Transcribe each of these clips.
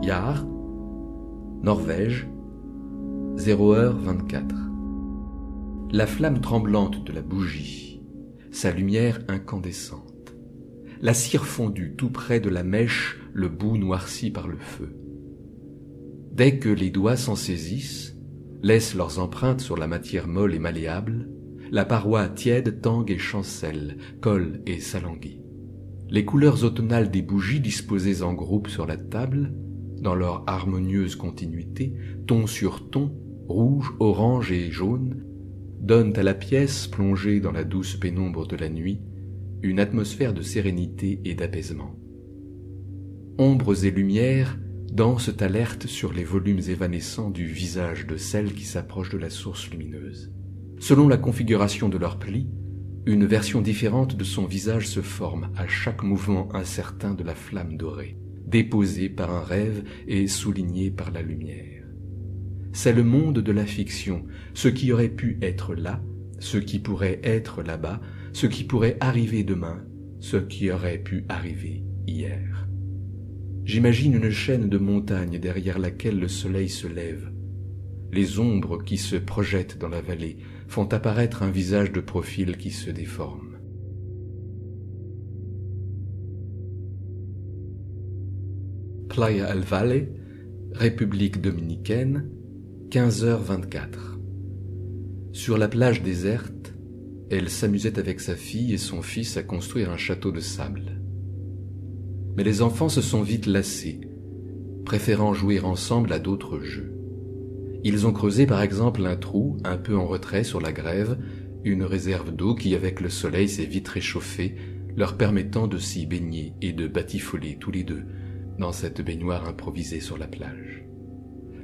Yar, Norvège, 0h24. La flamme tremblante de la bougie, sa lumière incandescente, la cire fondue tout près de la mèche, le bout noirci par le feu. Dès que les doigts s'en saisissent, laissent leurs empreintes sur la matière molle et malléable, la paroi tiède tangue et chancelle, colle et s'alanguit. Les couleurs automnales des bougies disposées en groupe sur la table dans leur harmonieuse continuité, ton sur ton, rouge, orange et jaune, donnent à la pièce, plongée dans la douce pénombre de la nuit, une atmosphère de sérénité et d'apaisement. Ombres et lumières dansent alerte sur les volumes évanescents du visage de celle qui s'approche de la source lumineuse. Selon la configuration de leurs plis, une version différente de son visage se forme à chaque mouvement incertain de la flamme dorée déposé par un rêve et souligné par la lumière. C'est le monde de la fiction, ce qui aurait pu être là, ce qui pourrait être là-bas, ce qui pourrait arriver demain, ce qui aurait pu arriver hier. J'imagine une chaîne de montagnes derrière laquelle le soleil se lève. Les ombres qui se projettent dans la vallée font apparaître un visage de profil qui se déforme. Playa al Valle, République dominicaine, 15h24. Sur la plage déserte, elle s'amusait avec sa fille et son fils à construire un château de sable. Mais les enfants se sont vite lassés, préférant jouer ensemble à d'autres jeux. Ils ont creusé par exemple un trou un peu en retrait sur la grève, une réserve d'eau qui avec le soleil s'est vite réchauffée, leur permettant de s'y baigner et de batifoler tous les deux, dans cette baignoire improvisée sur la plage.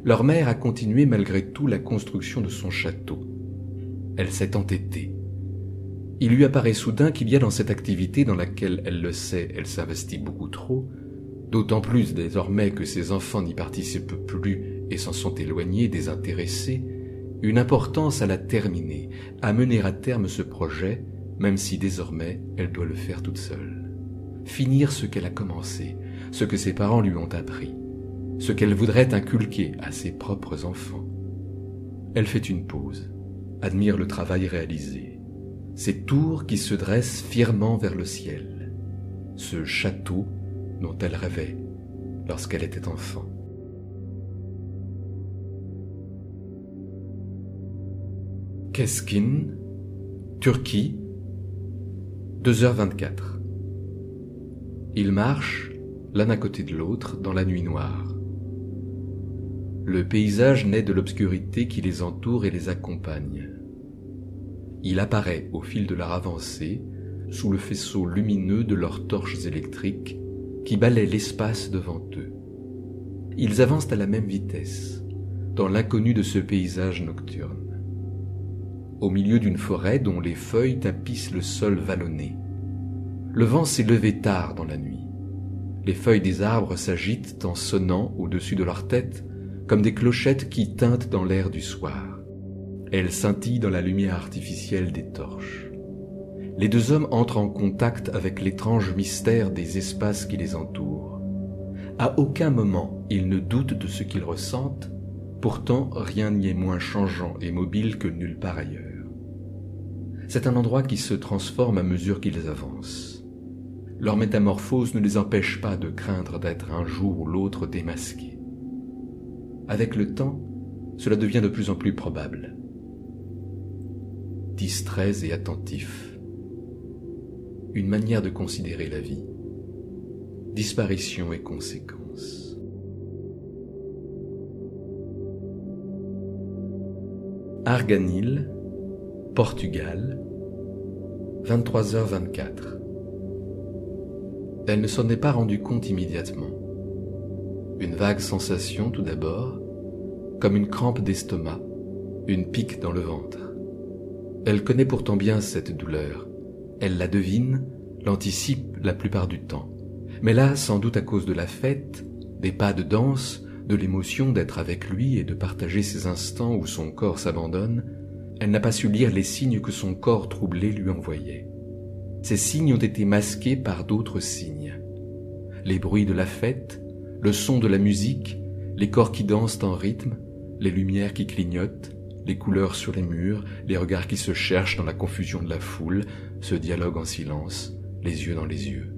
Leur mère a continué malgré tout la construction de son château. Elle s'est entêtée. Il lui apparaît soudain qu'il y a dans cette activité dans laquelle elle le sait, elle s'investit beaucoup trop, d'autant plus désormais que ses enfants n'y participent plus et s'en sont éloignés, désintéressés, une importance à la terminer, à mener à terme ce projet, même si désormais elle doit le faire toute seule. Finir ce qu'elle a commencé, ce que ses parents lui ont appris, ce qu'elle voudrait inculquer à ses propres enfants. Elle fait une pause, admire le travail réalisé, ces tours qui se dressent fièrement vers le ciel, ce château dont elle rêvait lorsqu'elle était enfant. Keskin, Turquie, 2h24. Il marche l'un à côté de l'autre, dans la nuit noire. Le paysage naît de l'obscurité qui les entoure et les accompagne. Il apparaît au fil de leur avancée, sous le faisceau lumineux de leurs torches électriques qui balaient l'espace devant eux. Ils avancent à la même vitesse, dans l'inconnu de ce paysage nocturne. Au milieu d'une forêt dont les feuilles tapissent le sol vallonné. Le vent s'est levé tard dans la nuit. Les feuilles des arbres s'agitent en sonnant au-dessus de leur tête comme des clochettes qui tintent dans l'air du soir. Elles scintillent dans la lumière artificielle des torches. Les deux hommes entrent en contact avec l'étrange mystère des espaces qui les entourent. À aucun moment ils ne doutent de ce qu'ils ressentent, pourtant rien n'y est moins changeant et mobile que nulle part ailleurs. C'est un endroit qui se transforme à mesure qu'ils avancent. Leur métamorphose ne les empêche pas de craindre d'être un jour ou l'autre démasqués. Avec le temps, cela devient de plus en plus probable. Distraits et attentifs, une manière de considérer la vie, disparition et conséquences. Arganil, Portugal, 23h24. Elle ne s'en est pas rendue compte immédiatement. Une vague sensation tout d'abord, comme une crampe d'estomac, une pique dans le ventre. Elle connaît pourtant bien cette douleur. Elle la devine, l'anticipe la plupart du temps. Mais là, sans doute à cause de la fête, des pas de danse, de l'émotion d'être avec lui et de partager ces instants où son corps s'abandonne, elle n'a pas su lire les signes que son corps troublé lui envoyait. Ces signes ont été masqués par d'autres signes. Les bruits de la fête, le son de la musique, les corps qui dansent en rythme, les lumières qui clignotent, les couleurs sur les murs, les regards qui se cherchent dans la confusion de la foule, ce dialogue en silence, les yeux dans les yeux.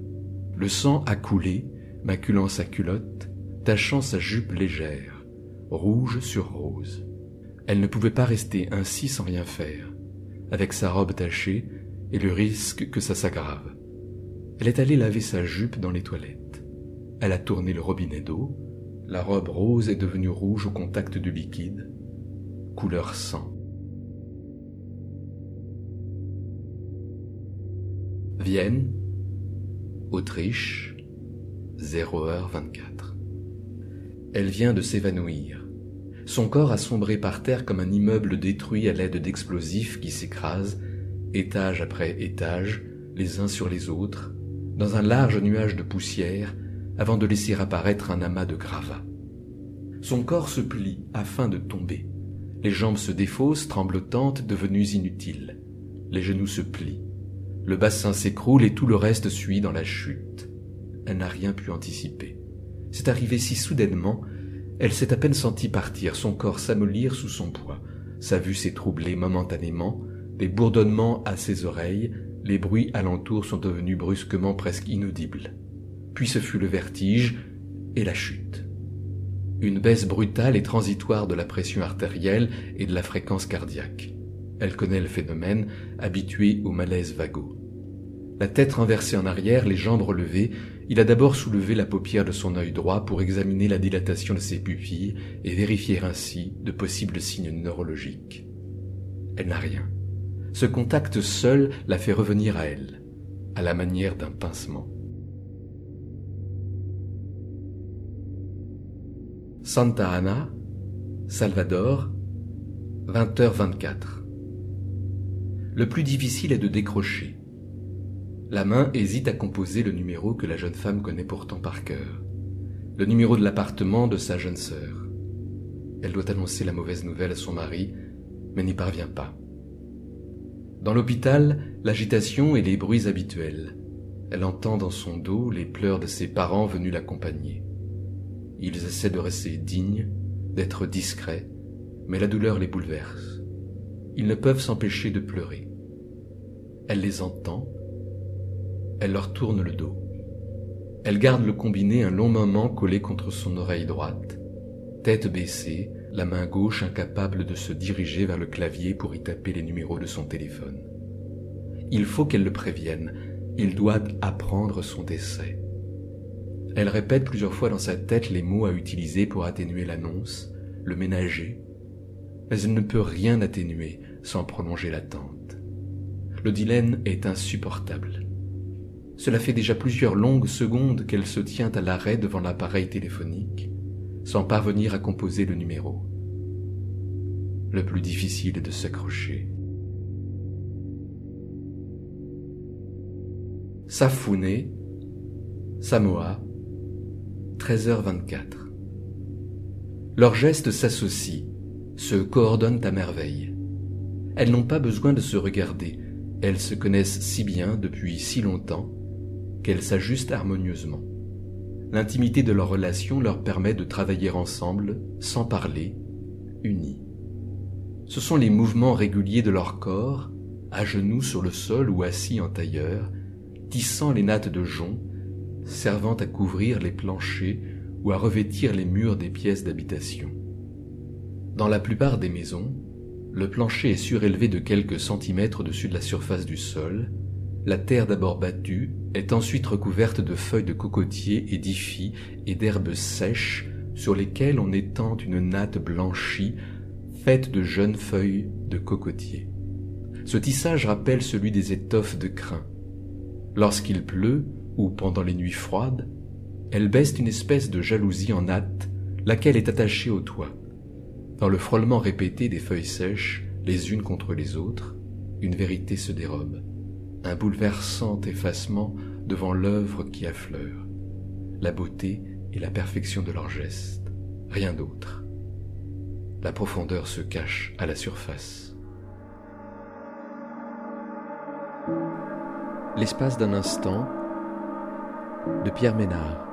Le sang a coulé, maculant sa culotte, tachant sa jupe légère, rouge sur rose. Elle ne pouvait pas rester ainsi sans rien faire, avec sa robe tachée et le risque que ça s'aggrave. Elle est allée laver sa jupe dans les toilettes. Elle a tourné le robinet d'eau. La robe rose est devenue rouge au contact du liquide, couleur sang. Vienne, Autriche, 0h24. Elle vient de s'évanouir. Son corps a sombré par terre comme un immeuble détruit à l'aide d'explosifs qui s'écrasent, étage après étage, les uns sur les autres, dans un large nuage de poussière, avant de laisser apparaître un amas de gravats. Son corps se plie afin de tomber. Les jambes se défaussent, tremblotantes, devenues inutiles. Les genoux se plient. Le bassin s'écroule et tout le reste suit dans la chute. Elle n'a rien pu anticiper. C'est arrivé si soudainement, elle s'est à peine sentie partir, son corps s'amollir sous son poids. Sa vue s'est troublée momentanément, les bourdonnements à ses oreilles, les bruits alentour sont devenus brusquement presque inaudibles. Puis ce fut le vertige et la chute. Une baisse brutale et transitoire de la pression artérielle et de la fréquence cardiaque. Elle connaît le phénomène, habituée au malaise vago. La tête renversée en arrière, les jambes relevées, il a d'abord soulevé la paupière de son œil droit pour examiner la dilatation de ses pupilles et vérifier ainsi de possibles signes neurologiques. Elle n'a rien. Ce contact seul la fait revenir à elle, à la manière d'un pincement. Santa Ana, Salvador, 20h24. Le plus difficile est de décrocher. La main hésite à composer le numéro que la jeune femme connaît pourtant par cœur. Le numéro de l'appartement de sa jeune sœur. Elle doit annoncer la mauvaise nouvelle à son mari, mais n'y parvient pas. Dans l'hôpital, l'agitation et les bruits habituels. Elle entend dans son dos les pleurs de ses parents venus l'accompagner. Ils essaient de rester dignes, d'être discrets, mais la douleur les bouleverse. Ils ne peuvent s'empêcher de pleurer. Elle les entend, elle leur tourne le dos. Elle garde le combiné un long moment collé contre son oreille droite, tête baissée, la main gauche incapable de se diriger vers le clavier pour y taper les numéros de son téléphone. Il faut qu'elle le prévienne, il doit apprendre son décès. Elle répète plusieurs fois dans sa tête les mots à utiliser pour atténuer l'annonce, le ménager, mais elle ne peut rien atténuer sans prolonger l'attente. Le dilemme est insupportable. Cela fait déjà plusieurs longues secondes qu'elle se tient à l'arrêt devant l'appareil téléphonique, sans parvenir à composer le numéro. Le plus difficile est de s'accrocher. Safune, Samoa, 13h24. Leurs gestes s'associent, se coordonnent à merveille. Elles n'ont pas besoin de se regarder, elles se connaissent si bien depuis si longtemps qu'elles s'ajustent harmonieusement. L'intimité de leur relation leur permet de travailler ensemble, sans parler, unis. Ce sont les mouvements réguliers de leur corps, à genoux sur le sol ou assis en tailleur, tissant les nattes de jonc, servant à couvrir les planchers ou à revêtir les murs des pièces d'habitation. Dans la plupart des maisons, le plancher est surélevé de quelques centimètres au-dessus de la surface du sol. La terre d'abord battue est ensuite recouverte de feuilles de cocotier et d'ifis et d'herbes sèches sur lesquelles on étend une natte blanchie faite de jeunes feuilles de cocotier. Ce tissage rappelle celui des étoffes de crin. Lorsqu'il pleut, ou pendant les nuits froides, elle baisse une espèce de jalousie en natte, laquelle est attachée au toit. Dans le frôlement répété des feuilles sèches, les unes contre les autres, une vérité se dérobe, un bouleversant effacement devant l'œuvre qui affleure, la beauté et la perfection de leurs gestes, rien d'autre. La profondeur se cache à la surface. L'espace d'un instant de Pierre Ménard.